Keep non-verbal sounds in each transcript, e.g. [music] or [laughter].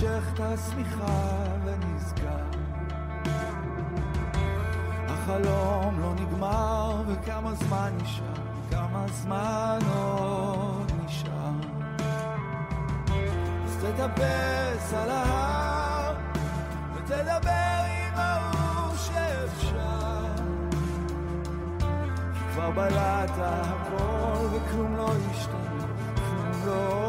מושך את השמיכה ונזכר. החלום לא נגמר, וכמה זמן נשאר, כמה זמן עוד נשאר. אז תטפס על ההר, ותדבר עם ההוא שאפשר. כי כבר בלעת הכל, וכלום לא השתנה, כלום לא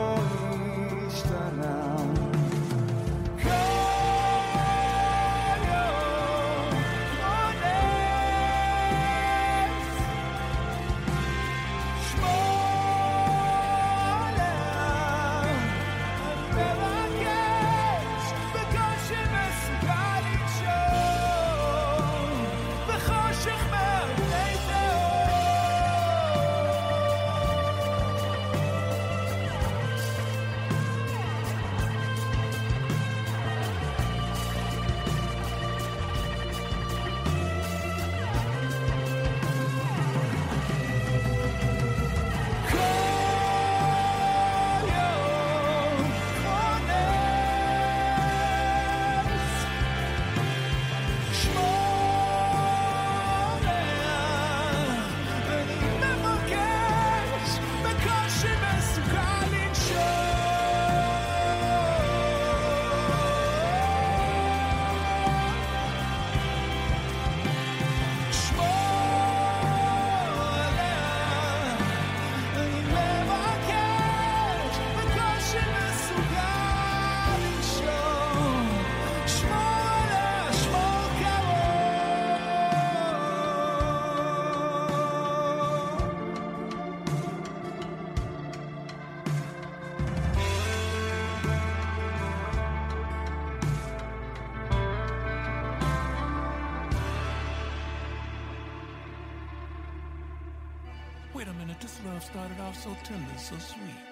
so so sweet.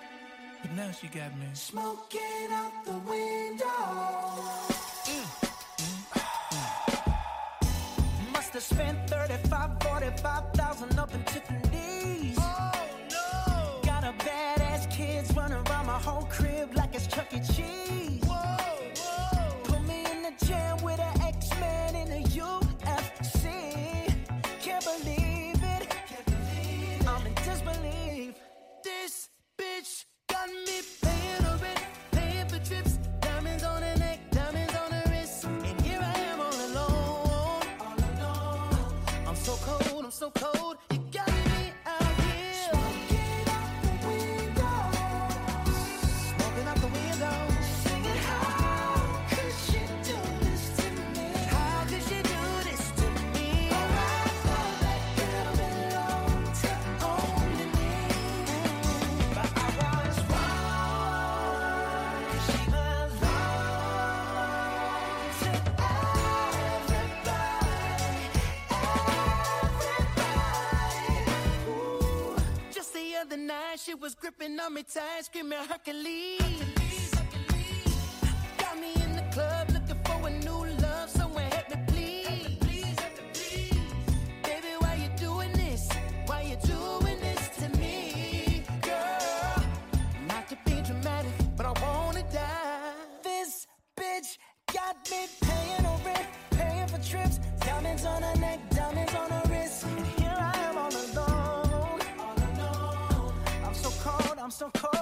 But now she got me smoking out the window. Mm, mm, mm. Must have spent 35, 45,000 up in Tiffany's. Oh no! Got a badass kids running around my whole crib like it's Chuck E. Cheese. So cold. Gripping on me tight, screaming Hercules. Got me in the club looking for a new love, someone help me please. Baby, why you doing this? Why you doing this to me, girl? Not to be dramatic, but I wanna die. some cold.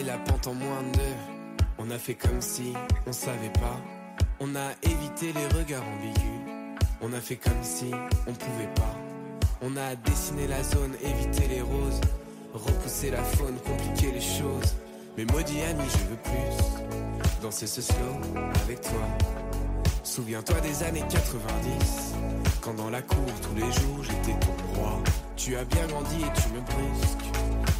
La pente en moins de. On a fait comme si on savait pas. On a évité les regards ambigus. On a fait comme si on pouvait pas. On a dessiné la zone, évité les roses. Repousser la faune, compliquer les choses. Mais maudit ami, je veux plus. Danser ce slow avec toi. Souviens-toi des années 90. Quand dans la cour tous les jours j'étais ton roi. Tu as bien grandi et tu me brusques.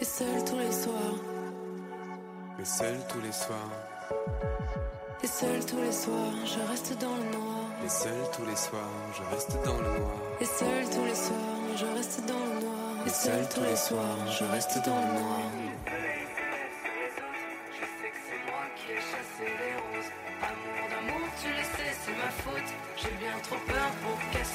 Et seul tous les soirs, Mais seul tous les soirs, et seul tous les soirs, je reste dans le noir. et seul tous les soirs, je reste dans le noir. Et seul tous les soirs, je reste dans le noir. Et seul tous les soirs, je reste dans le noir. Je sais que c'est moi qui ai chassé les roses. Amour d'amour, tu le sais, c'est ma faute. J'ai bien trop peur pour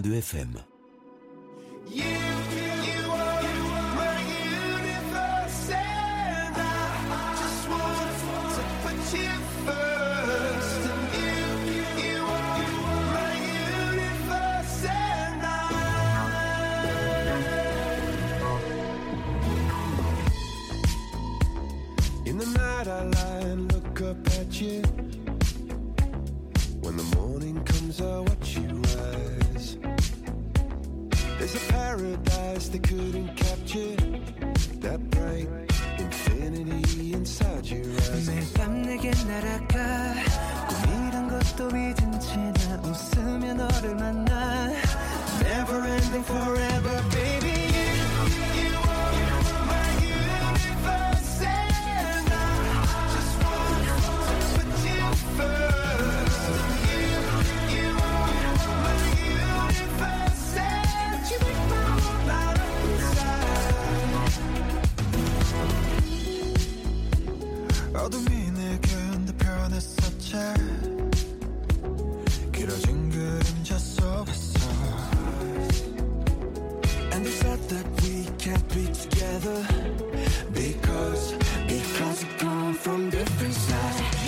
90.2 FM. Be together Because, because we come from different sides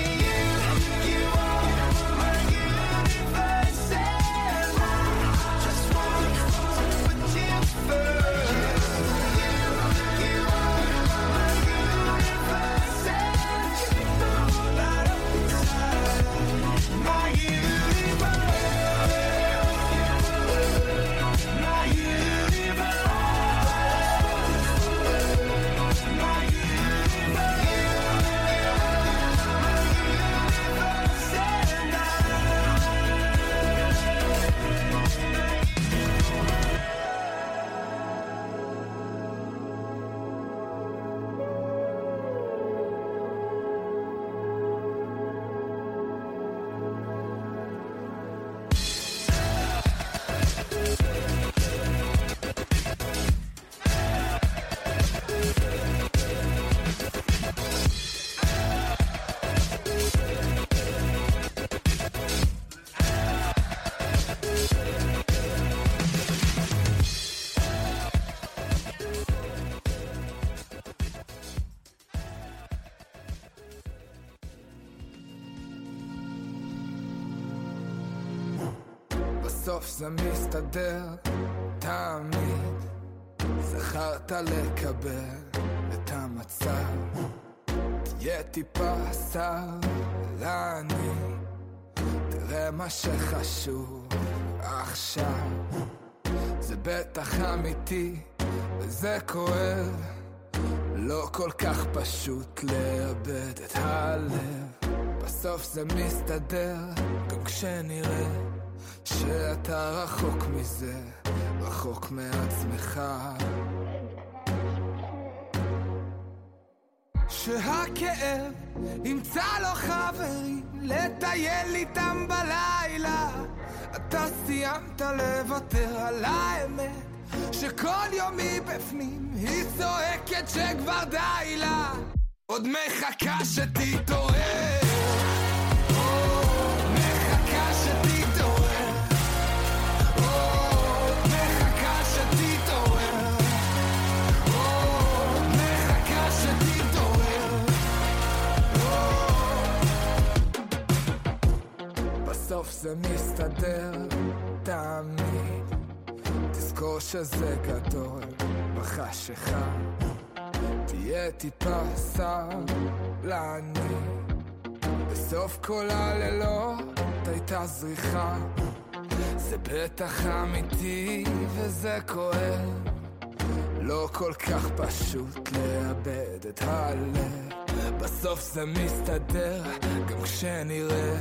זה מסתדר, תמיד זכרת לקבל את המצב. תהיה טיפה סבלני, תראה מה שחשוב עכשיו. זה בטח אמיתי, וזה כואב. לא כל כך פשוט לאבד את הלב. בסוף זה מסתדר, גם כשנראה שאתה רחוק מזה, רחוק מעצמך. שהכאב ימצא לו חברים לטייל איתם בלילה. אתה סיימת לוותר על האמת שכל יום מבפנים היא צועקת שכבר די לה. עוד מחכה שתתעורר. בסוף זה מסתדר תמיד. תזכור שזה גדול בחשיכה. תהיה טיפה סבלני. בסוף כל הלילות הייתה זריחה. זה בטח אמיתי וזה כואב. לא כל כך פשוט לאבד את הלב. בסוף זה מסתדר, גם כשנראה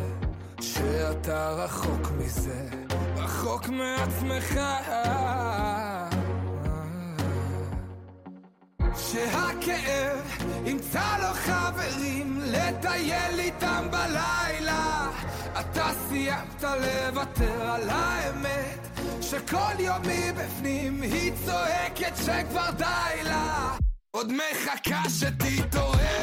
שאתה רחוק מזה, רחוק מעצמך. שהכאב ימצא לו חברים לטייל איתם בלילה. אתה סיימת לוותר על האמת שכל יום מבפנים היא צועקת שכבר די לה. עוד מחכה שתתעורר.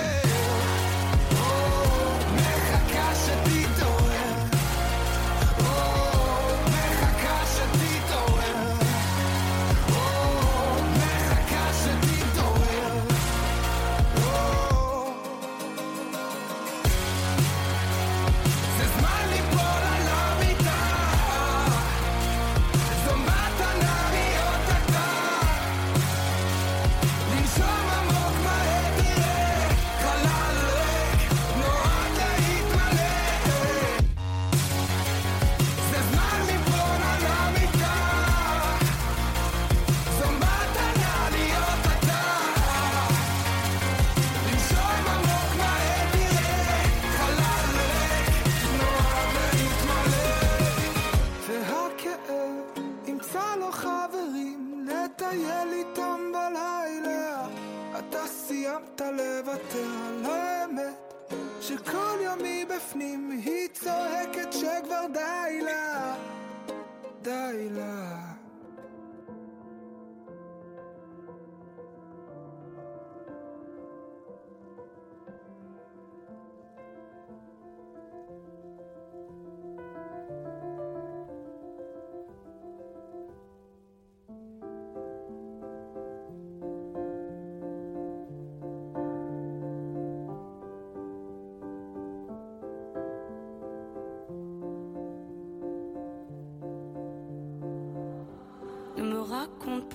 סיימת לוותר על האמת שכל יום מבפנים היא צועקת שכבר די לה, די לה.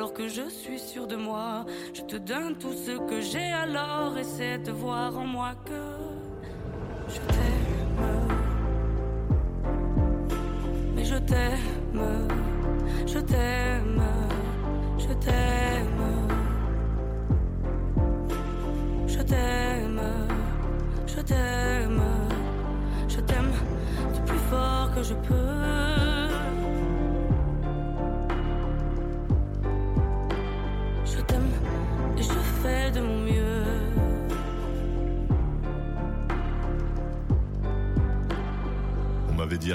Alors que je suis sûr de moi, je te donne tout ce que j'ai. Alors essaie de voir en moi que je t'aime. Mais je t'aime, je t'aime, je t'aime. Je t'aime, je t'aime, je t'aime du plus fort que je peux.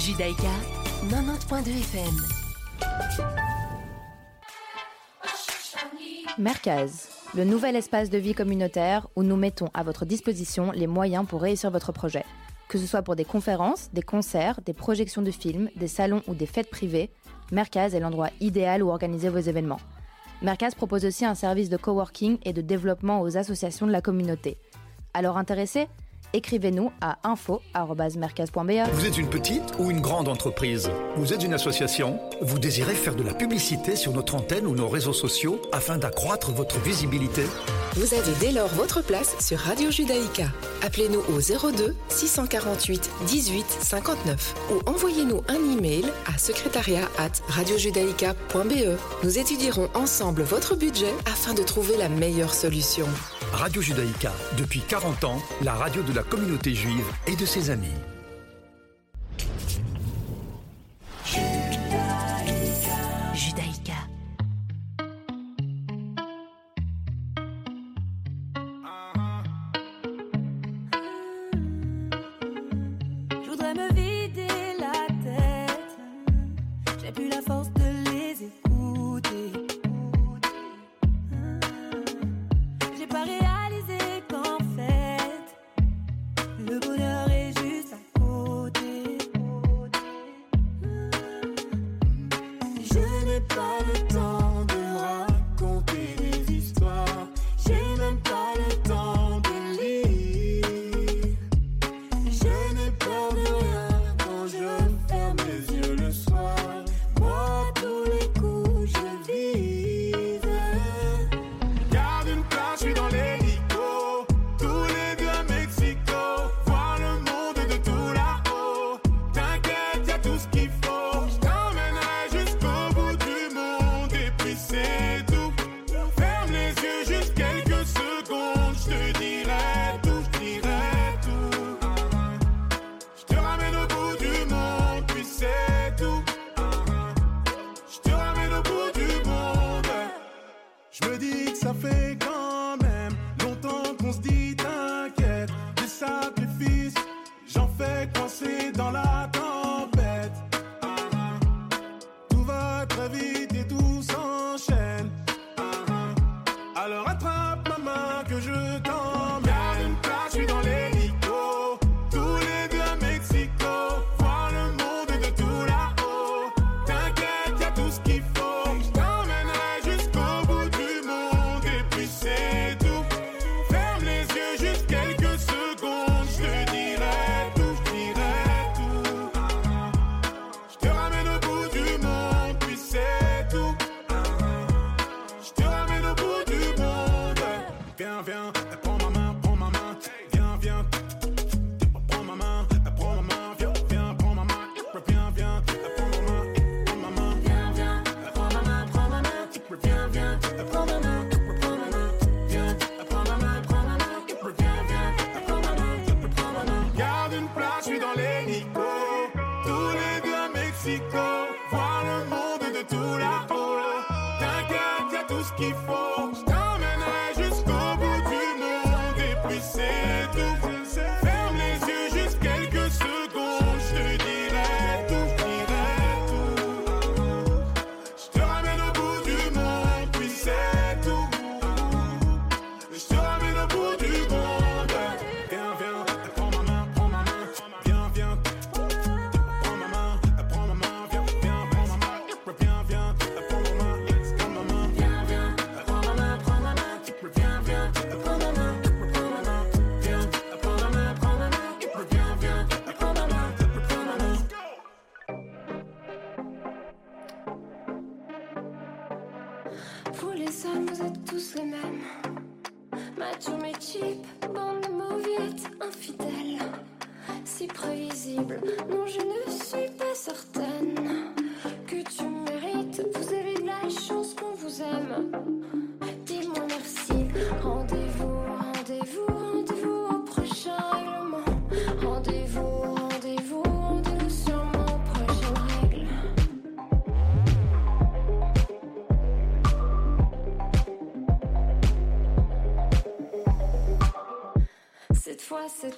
Judaïka 90.2 FM. Merkaz, le nouvel espace de vie communautaire où nous mettons à votre disposition les moyens pour réussir votre projet. Que ce soit pour des conférences, des concerts, des projections de films, des salons ou des fêtes privées, Merkaz est l'endroit idéal où organiser vos événements. Merkaz propose aussi un service de coworking et de développement aux associations de la communauté. Alors intéressé Écrivez-nous à info.merkaz.be. Vous êtes une petite ou une grande entreprise? Vous êtes une association? Vous désirez faire de la publicité sur notre antenne ou nos réseaux sociaux afin d'accroître votre visibilité? Vous avez dès lors votre place sur Radio Judaïka. Appelez-nous au 02 648 18 59 ou envoyez-nous un email à secrétariat at radiojudaïka.be. Nous étudierons ensemble votre budget afin de trouver la meilleure solution. Radio Judaïka, depuis 40 ans, la radio de la communauté juive et de ses amis.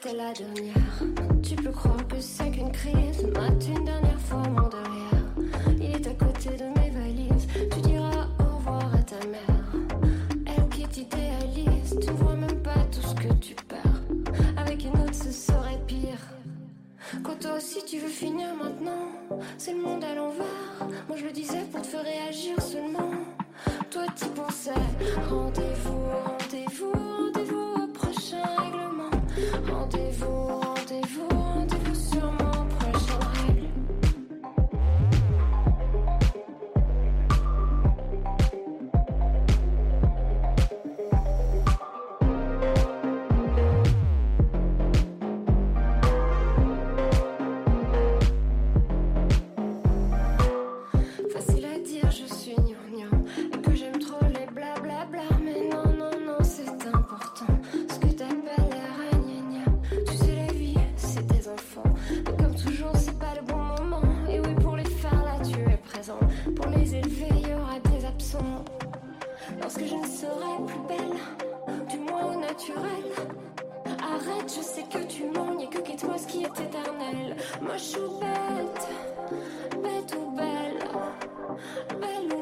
c'était la dernière. Tu peux croire que c'est qu'une crise, ma une dernière lorsque je ne serai plus belle, du moins au naturel. Arrête, je sais que tu mens, et que quitte-moi ce qui est éternel. Moche ou bête, bête ou belle, belle ou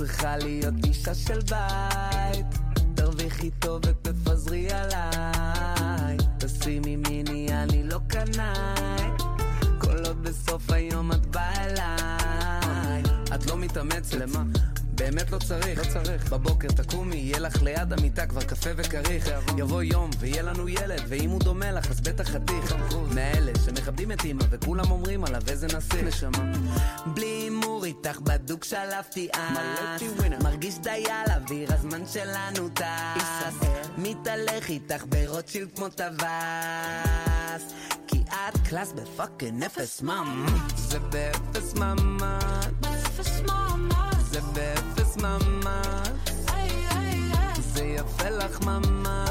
צריכה להיות אישה של בית. תרוויחי טוב ותפזרי עליי. תשימי מיני, אני לא קנאי. כל עוד בסוף היום את באה אליי. את לא מתאמצת. למה? באמת לא צריך, לא צריך. בבוקר תקומי, יהיה לך ליד המיטה כבר קפה וכריך. יבוא יום ויהיה לנו ילד, ואם הוא דומה לך אז בטח חתיך. מאלה שמכבדים את אמא וכולם אומרים עליו איזה נשיא. נשמה. בלי הימור איתך בדוק שלפתי אס. מרגיש די על אוויר, הזמן שלנו טס. מתהלך איתך ברוטשילד כמו טווס. כי את קלאס בפאקינג אפס מאם. זה באפס מאמץ. לבפס ממש ay ay ay זה יפה לך ממש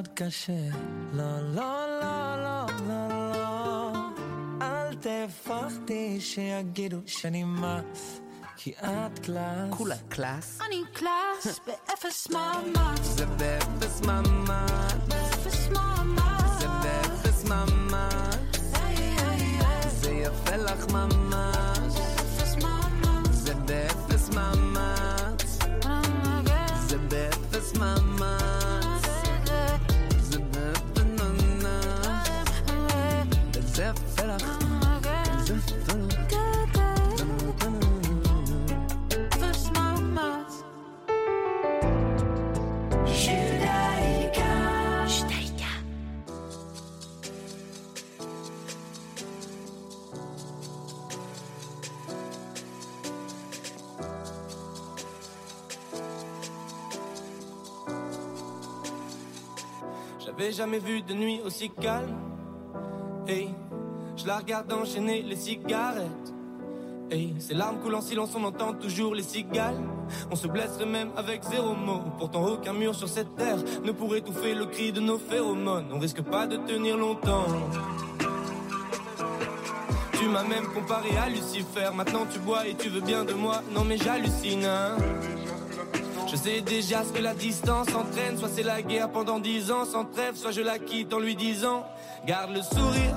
לעבוד קשה. לא, לא, לא, לא, לא, לא. אל תפחדי שיגידו שאני מס, כי את קלאס. כולה קלאס. אני קלאס [laughs] באפס מאמץ זה באפס מאמץ. באפס מאמץ זה באפס מאמץ. זה יפה לך ממש. J'avais jamais vu de nuit aussi calme. Je la regarde enchaîner les cigarettes. Hey, ses larmes coulent en silence, on entend toujours les cigales. On se blesserait même avec zéro mot. Pourtant, aucun mur sur cette terre ne pourrait étouffer le cri de nos phéromones. On risque pas de tenir longtemps. Tu m'as même comparé à Lucifer. Maintenant, tu bois et tu veux bien de moi. Non, mais j'hallucine, hein. Je sais déjà ce que la distance entraîne. Soit c'est la guerre pendant dix ans sans trêve, soit je la quitte en lui disant Garde le sourire,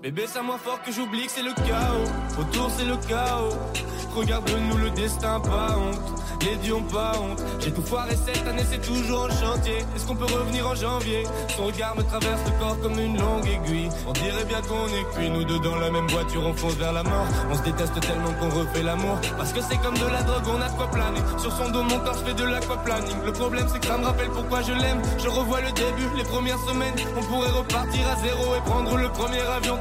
Bébé, c'est à moi fort que j'oublie que c'est le chaos. Autour, c'est le chaos. Regarde-nous le destin, pas honte. Les dieux ont pas honte. J'ai tout foiré cette année, c'est toujours en chantier. Est-ce qu'on peut revenir en janvier? Son regard me traverse le corps comme une longue aiguille. On dirait bien qu'on est cuit, nous deux dans la même voiture, on fonce vers la mort. On se déteste tellement qu'on refait l'amour. Parce que c'est comme de la drogue, on a quoi planer. Sur son dos, mon corps, je fais de l'aquaplaning. Le problème, c'est que ça me rappelle pourquoi je l'aime. Je revois le début, les premières semaines. On pourrait repartir à zéro et prendre le premier avion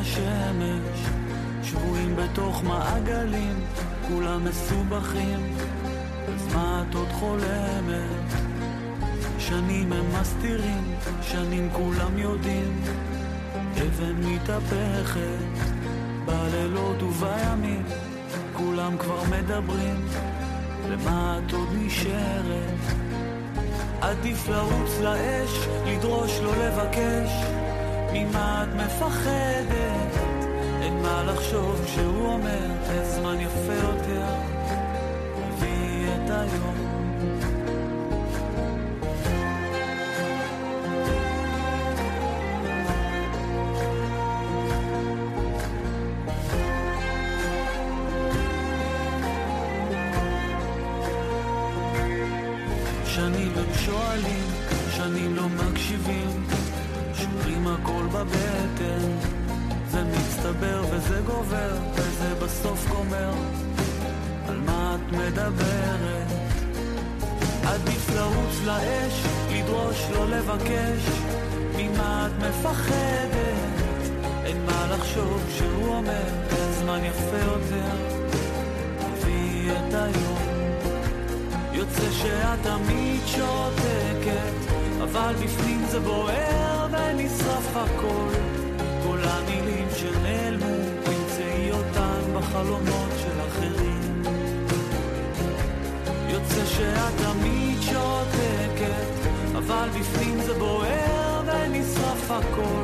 השמש, שבויים בתוך מעגלים, כולם מסובכים, אז מה את עוד חולמת? שנים הם מסתירים, שנים כולם יודעים, אבן מתהפכת, בלילות ובימים, כולם כבר מדברים, למה את עוד נשארת? עדיף לרוץ לאש, לדרוש לא לבקש, ממה את מפחדת? אין מה לחשוב כשהוא אומר, הזמן יפה יותר, מביא את היום. walk.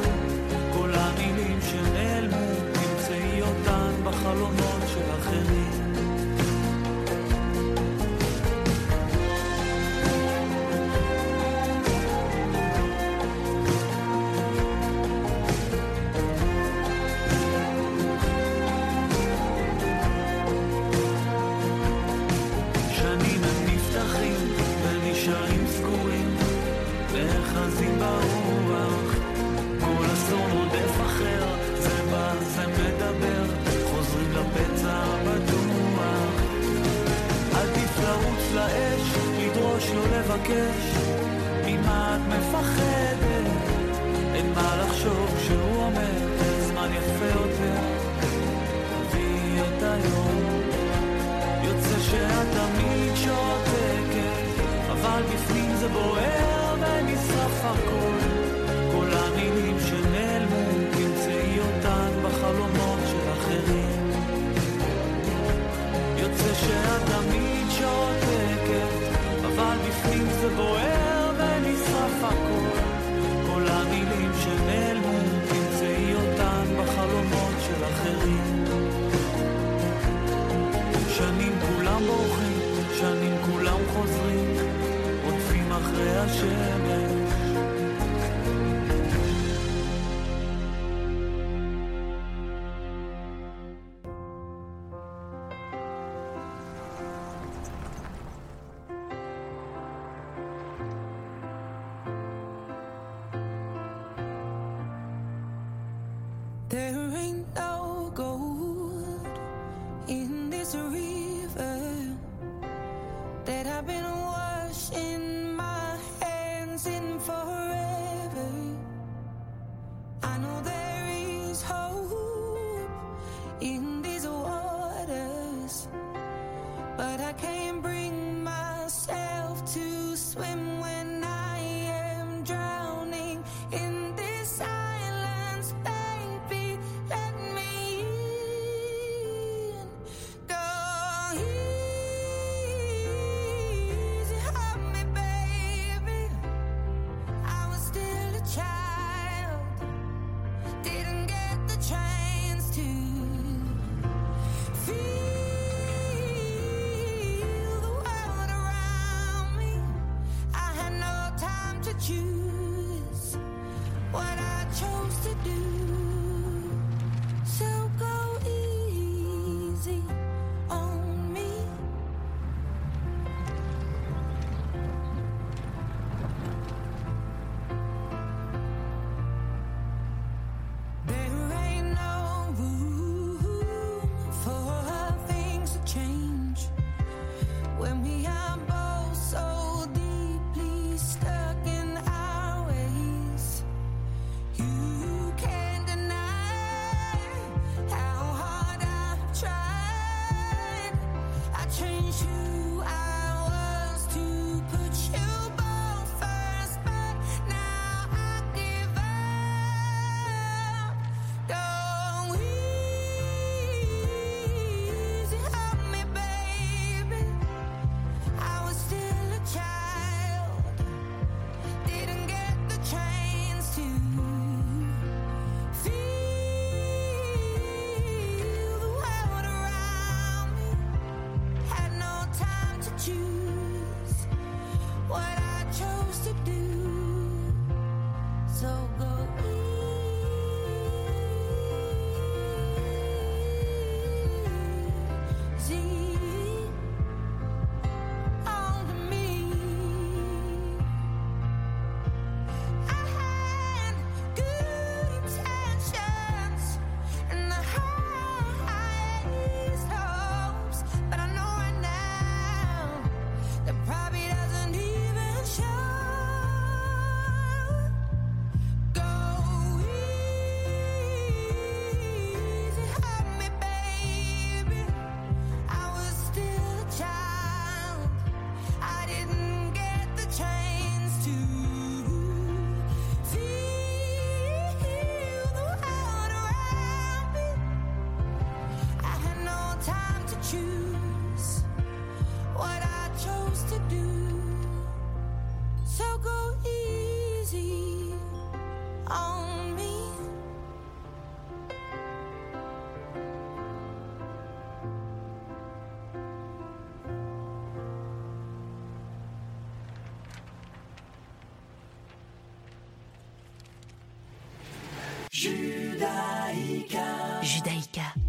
Judaïka.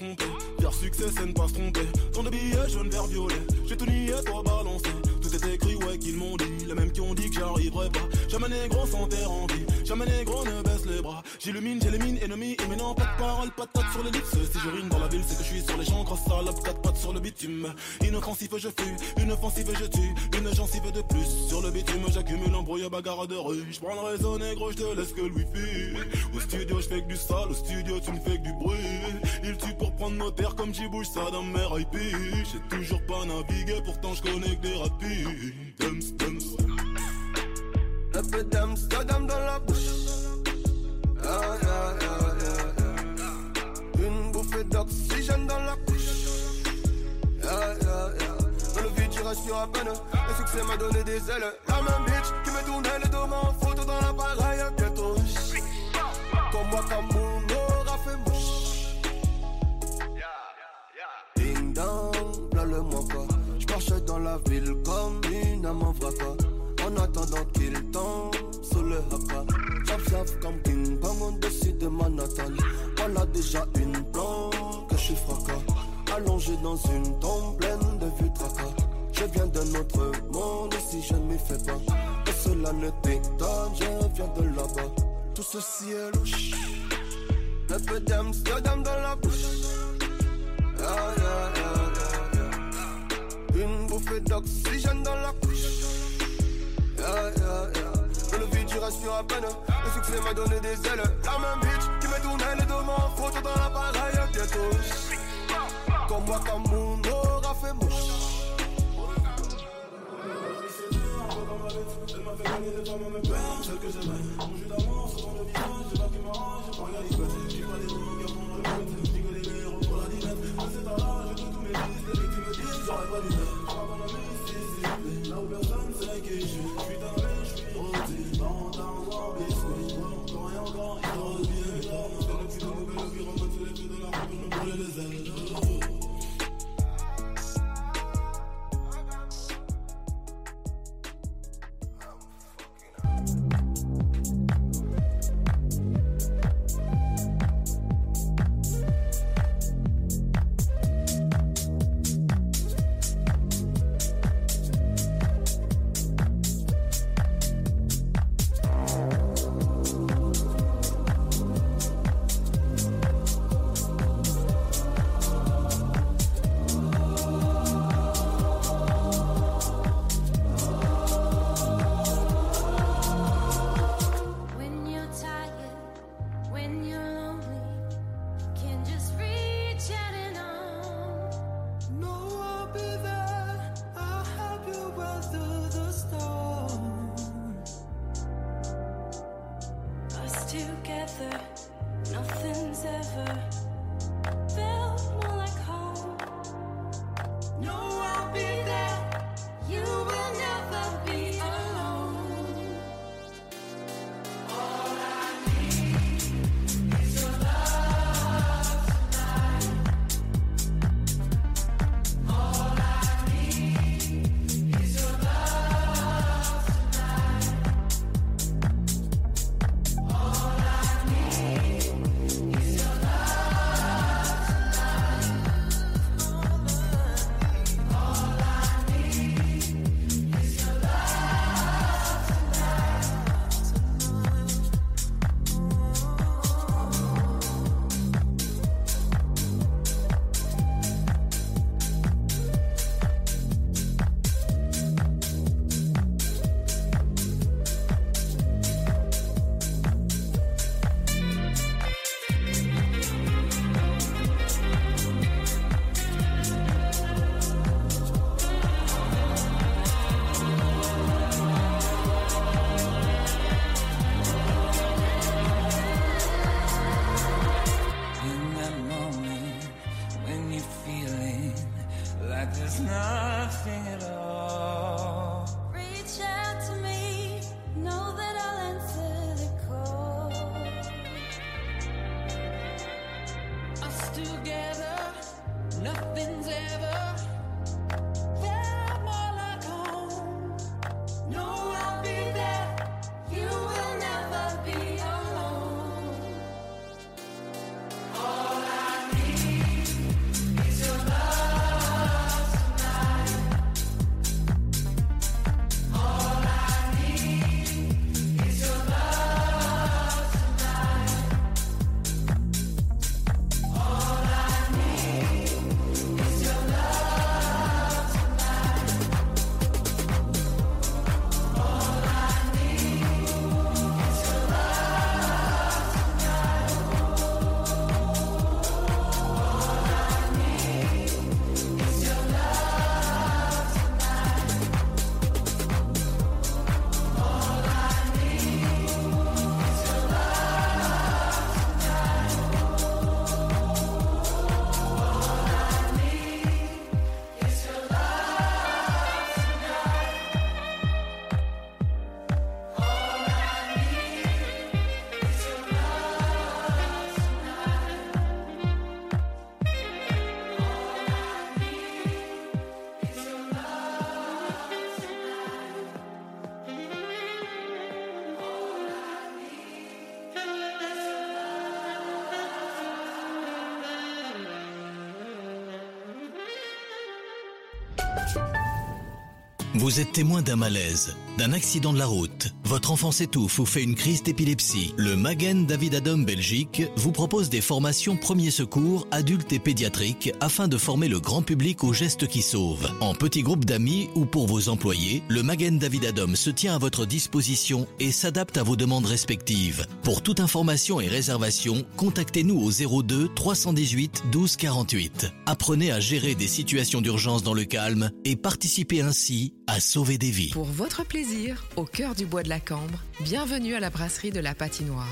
Tromper. Faire succès, c'est ne pas se tromper. Tant de billets jaune, vert, violet. J'ai tout nié, toi balancé. Tout est ouais, qu'ils m'ont dit. Les mêmes qui ont dit que j'arriverai pas. Jamais négro sans terre en vie. Jamais négro ne baisse les bras. J'illumine, j'élimine, ennemi. Et maintenant, pas de parole, pas de tête sur les lips. Si je rime dans la ville, c'est que je suis sur les champs. Grosse salope, quatre pattes sur le bitume. Inoffensif, je fuis. Une offensive, je tue. Une gencive de plus. Sur le bitume, j'accumule un brouillard bagarre de rue. J'prends le réseau négro, j'te laisse que le wifi. Au studio, j'fais que du sale. Au studio, tu me fais que du bruit. Il tue pour prendre nos terres comme j'y bouge ça dans mes IP. J'ai toujours pas navigué, pourtant je connais que des rapides. Dums, dums. Un peu d'Amsterdam dans la bouche. Yeah, yeah, yeah. Une bouffée d'oxygène dans la couche. Dans le vide, je respire à peine. Le succès m'a donné des ailes. La même bitch qui me tournait deux mains en photo dans l'appareil. Bientôt. Comme moi, comme mon en attendant qu'il tombe sous le haka. J'af comme King Kong au-dessus de Manhattan. Voilà déjà une plante que je suis fracas. Allongé dans une tombe pleine de vues tracas. Je viens d'un autre monde si je ne m'y fais pas. Que cela ne t'étonne, je viens de là-bas. Tout ceci est louche. Un peu d'Amsterdam dans la bouche. Yeah, yeah, yeah. Une bouffée d'oxygène dans la couche. Le vide, je à peine. Le succès m'a donné des ailes. La même bitch qui me tournait les deux mains photo dans l'appareil. À bientôt. Comme moi, comme mon aura fait mouche. Elle m'a fait que. Mon d'amour j'ai pas des la j'aurais pas ami, si, si, si. Là où personne sait qui je suis. J'suis tanné, j'suis rôti. Dans voix, biscuit. Encore et encore, il. C'est le petit qui remonte sur les de la route, je me brûle les ailes. Vous êtes témoin d'un malaise, d'un accident de la route. Votre enfant s'étouffe ou fait une crise d'épilepsie. Le Magen David Adam Belgique vous propose des formations premiers secours adultes et pédiatriques afin de former le grand public aux gestes qui sauvent. En petits groupes d'amis ou pour vos employés, le Magen David Adam se tient à votre disposition et s'adapte à vos demandes respectives. Pour toute information et réservation, contactez-nous au 02 318 12 48. Apprenez à gérer des situations d'urgence dans le calme et participez ainsi à sauver des vies. Pour votre plaisir, au cœur du bois de la Cambre, bienvenue à la brasserie de la Patinoire.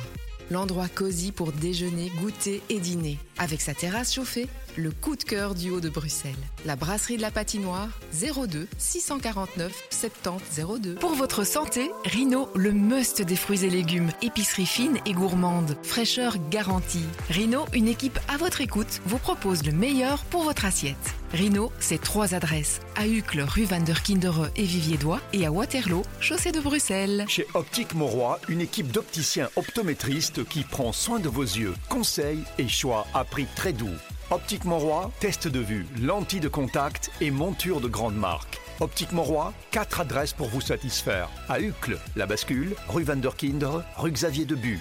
L'endroit cosy pour déjeuner, goûter et dîner. Avec sa terrasse chauffée, le coup de cœur du haut de Bruxelles. La brasserie de la Patinoire, 02 649 70 02. Pour votre santé, Rino, le must des fruits et légumes. Épicerie fine et gourmande. Fraîcheur garantie. Rino, une équipe à votre écoute, vous propose le meilleur pour votre assiette. Rino, c'est trois adresses. À Uccle, rue Van der Kindere et Vivier-Dois et à Waterloo, chaussée de Bruxelles. Chez Optique Mauroy, une équipe d'opticiens optométristes qui prend soin de vos yeux. Conseils et choix à prix très doux. Optique Mauroy, test de vue, lentilles de contact et monture de grande marque. Optique Mauroy, quatre adresses pour vous satisfaire. À Uccle, La Bascule, rue Van der Kindere, rue Xavier Debu.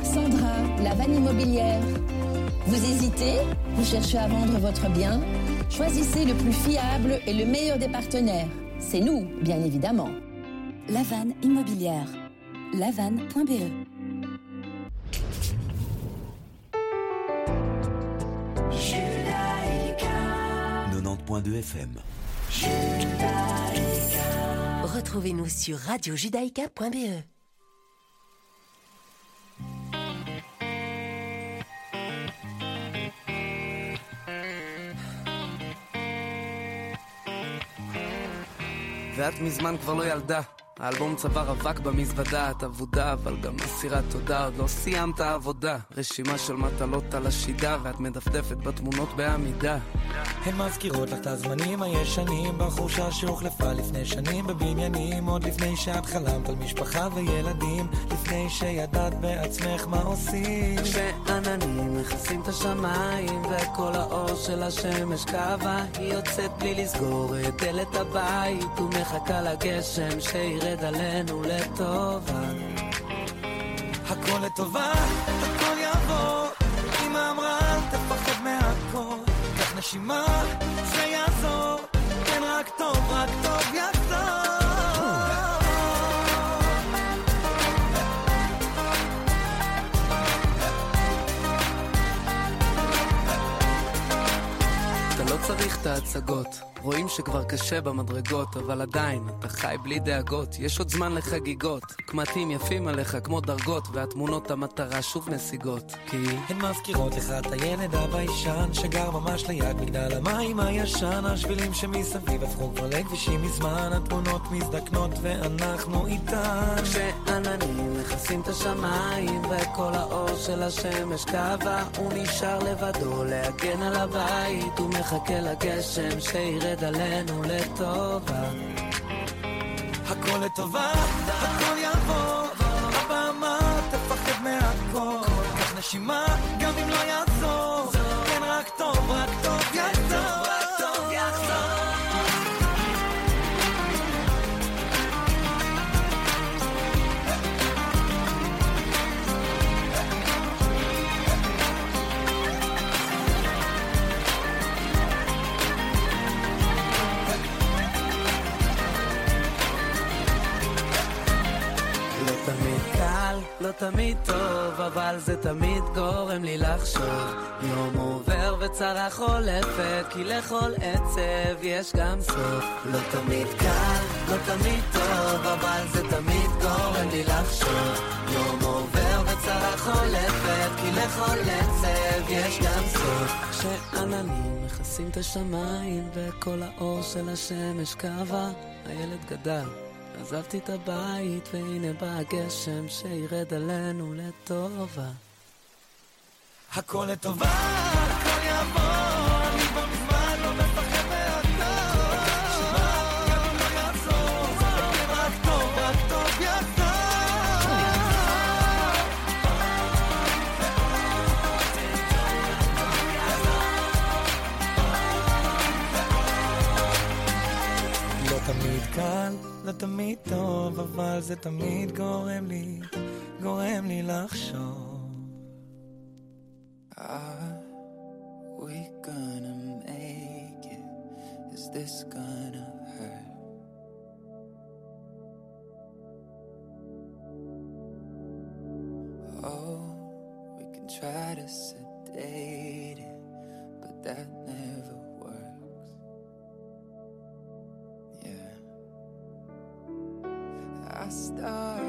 la vanne immobilière. Vous hésitez Vous cherchez à vendre votre bien Choisissez le plus fiable et le meilleur des partenaires. C'est nous, bien évidemment. La vanne immobilière. lavanne.be 90.2 FM. Retrouvez-nous sur radiojudaïka.be. ואת מזמן כבר לא ילדה האלבום צוואר אבק במזוודה, את אבודה, אבל גם אסירת תודה, עוד לא סיימת עבודה. רשימה של מטלות על השידה, ואת מדפדפת בתמונות בעמידה. הן מזכירות לך את הזמנים הישנים, בחורשה שהוחלפה לפני שנים בבניינים, עוד לפני שאת חלמת על משפחה וילדים, לפני שידעת בעצמך מה עושים. כשעננים מכסים את השמיים, וכל האור של השמש קווה, היא יוצאת בלי לסגור את דלת הבית, ומחכה לגשם שירד. ירד עלינו לטובה. הכל לטובה, הכל יעבור. אמא אמרה אל תפחד מהכל. קח נשימה, זה יעזור. כן, רק טוב, רק טוב יחזור. לא צריך את ההצגות. רואים שכבר קשה במדרגות, אבל עדיין, אתה חי בלי דאגות, יש עוד זמן לחגיגות. קמטים יפים עליך כמו דרגות, והתמונות המטרה שוב נסיגות. כי... הן מזכירות לך את הילד הביישן, שגר ממש ליד מגדל המים הישן, השבילים שמסביב הפכו כבר לכבישים מזמן, התמונות מזדקנות ואנחנו איתן. כשעננים מכסים את השמיים, וכל האור של השמש קבע, הוא נשאר לבדו להגן על הבית, הוא מחכה לגשם שירד. ירד עלינו לטובה. הכל לטובה, הכל יעבור. אמר, תפחד מהכל. קח נשימה, גם אם לא יעזור. לא תמיד טוב, אבל זה תמיד גורם לי לחשוב. יום עובר וצרה חולפת, כי לכל עצב יש גם סוף. לא תמיד קל, לא תמיד טוב, אבל זה תמיד גורם לי לחשוב. יום עובר וצרה חולפת, כי לכל עצב יש גם סוף. כשעננים מכסים את השמיים, וכל האור של השמש קבע, הילד גדל. עזבתי את הבית והנה בא הגשם שירד עלינו לטובה. הכל לטובה, הכל יעבור, קל, לא תמיד טוב, אבל זה תמיד גורם לי, גורם לי לחשוב. Are we gonna make it? Is this gonna hurt? Oh, we can try to sedate it, but that star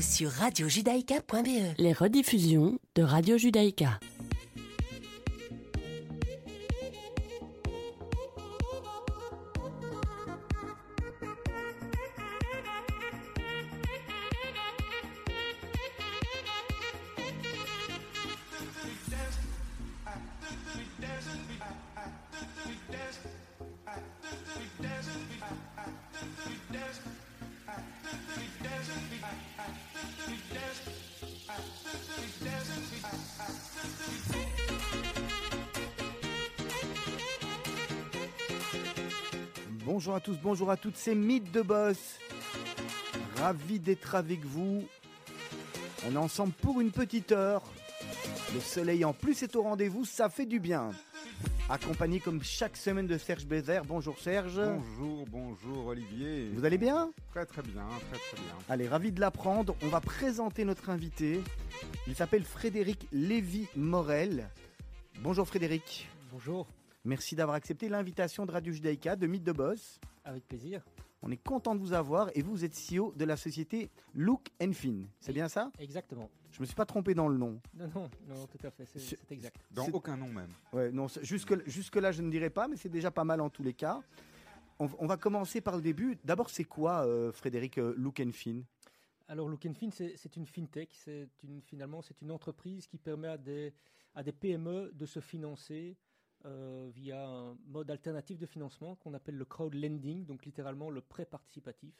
sur radiojudaïka.be. Les rediffusions de Radio Judaïka. Tous, bonjour à toutes, c'est Mythe de Boss. Ravi d'être avec vous. On est ensemble pour une petite heure. Le soleil en plus est au rendez-vous, ça fait du bien. Accompagné comme chaque semaine de Serge Bézère. Bonjour Serge. Bonjour, bonjour Olivier. Vous allez bien? Très très bien, très très bien. Allez, ravi de l'apprendre. On va présenter notre invité. Il s'appelle Frédéric Lévy-Morel. Bonjour Frédéric. Bonjour. Merci d'avoir accepté l'invitation de Radio Judaïka de Mythe de Boss. Avec plaisir. On est content de vous avoir et vous, vous êtes CEO de la société Look and Fin. C'est bien ça? Exactement. Je me suis pas trompé dans le nom. Non, non, non, tout à fait, c'est exact. Dans aucun nom même. Ouais, non, c'est- jusque, jusque là, je ne dirais pas, mais c'est déjà pas mal en tous les cas. On, on va commencer par le début. D'abord, c'est quoi, euh, Frédéric, euh, Look and Fin Alors, Look and Fin, c'est c'est une fintech. C'est une, finalement, c'est une entreprise qui permet à des, à des PME de se financer euh, via un mode alternatif de financement qu'on appelle le crowd lending, donc littéralement le prêt participatif.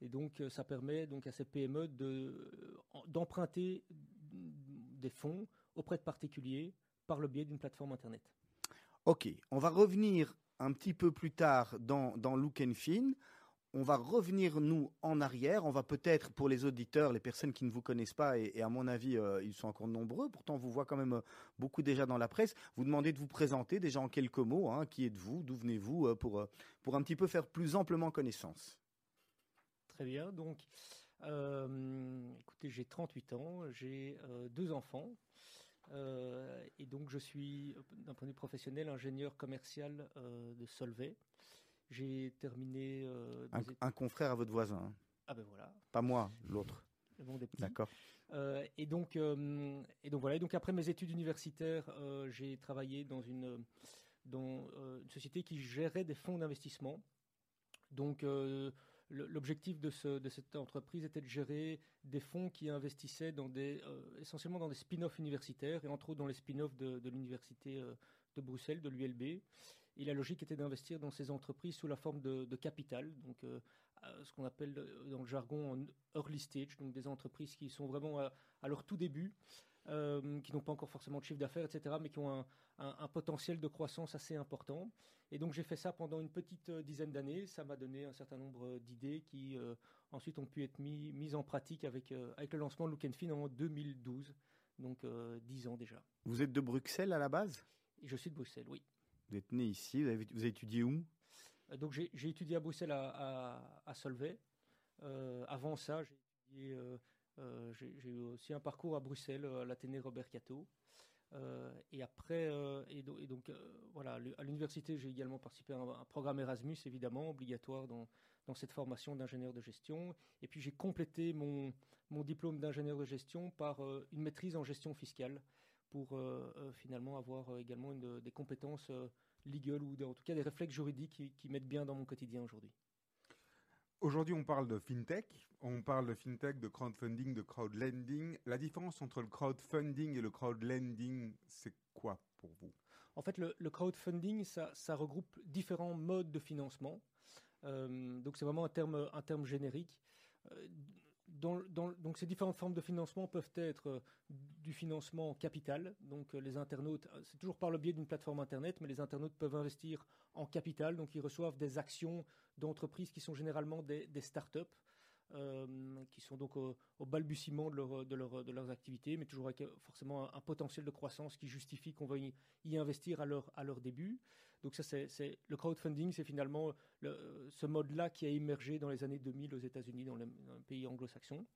Et donc, euh, ça permet donc à ces PME de- d'emprunter des fonds auprès de particuliers par le biais d'une plateforme Internet. Ok, on va revenir un petit peu plus tard dans, dans Look and Fin. On va revenir, nous, en arrière. On va peut-être, pour les auditeurs, les personnes qui ne vous connaissent pas, et, à mon avis, euh, ils sont encore nombreux, pourtant on vous voit quand même euh, beaucoup déjà dans la presse, vous demander de vous présenter déjà en quelques mots. hein. qui êtes-vous D'où venez-vous euh, pour, un petit peu faire plus amplement connaissance. Très bien. Donc, écoutez, j'ai 38 ans, j'ai deux enfants. et donc, je suis, d'un point de vue professionnel, ingénieur commercial de Solvay. J'ai terminé. euh, Un, confrère à votre voisin. hein. Ah ben voilà. Pas moi, l'autre. Le monde est petit. D'accord. Euh, et donc, euh, et donc voilà. Et donc après mes études universitaires, j'ai travaillé dans une dans une société qui gérait des fonds d'investissement. Donc l'objectif de, ce- de cette entreprise était de gérer des fonds qui investissaient dans des euh, essentiellement dans des spin-offs universitaires et entre autres dans les spin-offs de, de l'université euh, de Bruxelles, de l'ULB. Et la logique était d'investir dans ces entreprises sous la forme de, de capital, donc euh, euh, ce qu'on appelle euh, dans le jargon en early stage, donc des entreprises qui sont vraiment à, à leur tout début, euh, qui n'ont pas encore forcément de chiffre d'affaires, etc., mais qui ont un, un- un potentiel de croissance assez important. Et donc j'ai fait ça pendant une petite euh, dizaine d'années. Ça m'a donné un certain nombre d'idées qui euh, ensuite ont pu être mis, mises en pratique avec, avec le lancement de Look and Fin en 2012, donc 10 ans déjà. Vous êtes de Bruxelles à la base? Je suis de Bruxelles, oui. Vous êtes né ici, vous avez, étudié où? Euh, Donc j'ai étudié à Bruxelles à, Solvay. Euh, avant ça, euh, j'ai eu aussi un parcours à Bruxelles, à l'Athénée Robert Cato. Et après, et, do- et donc voilà, à l'université, j'ai également participé à un, programme Erasmus, évidemment, obligatoire dans, cette formation d'ingénieur de gestion. Et puis j'ai complété mon, diplôme d'ingénieur de gestion par une maîtrise en gestion fiscale pour euh, euh, finalement avoir euh, également une- des compétences legal ou des- en tout cas des réflexes juridiques qui, qui m'aident bien dans mon quotidien aujourd'hui. Aujourd'hui, on parle de fintech, on parle de fintech, de crowdfunding, de crowdlending. La différence entre le crowdfunding et le crowdlending, c'est quoi pour vous? En fait, le, le crowdfunding, ça, ça regroupe différents modes de financement. Euh, donc, c'est vraiment un terme, un terme générique. Euh, donc, ces différentes formes de financement peuvent être euh, du financement en capital. Donc, euh, les internautes, euh, c'est toujours par le biais d'une plateforme Internet, mais les internautes peuvent investir en capital. Donc, ils reçoivent des actions d'entreprises qui sont généralement des, des startups. qui sont donc au, balbutiement de, leur, de, leur- de leurs activités, mais toujours avec forcément un, potentiel de croissance qui justifie qu'on va y, investir à à leur début. Donc ça, c'est le crowdfunding, c'est finalement le- ce mode-là qui a émergé dans les années 2000 aux États-Unis, dans, les, pays anglo-saxons.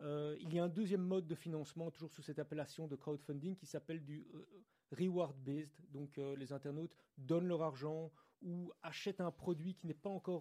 Euh, il y a un deuxième mode de financement, toujours sous cette appellation de crowdfunding, qui s'appelle du euh, reward-based. Donc euh, les internautes donnent leur argent ou achètent un produit qui n'est pas encore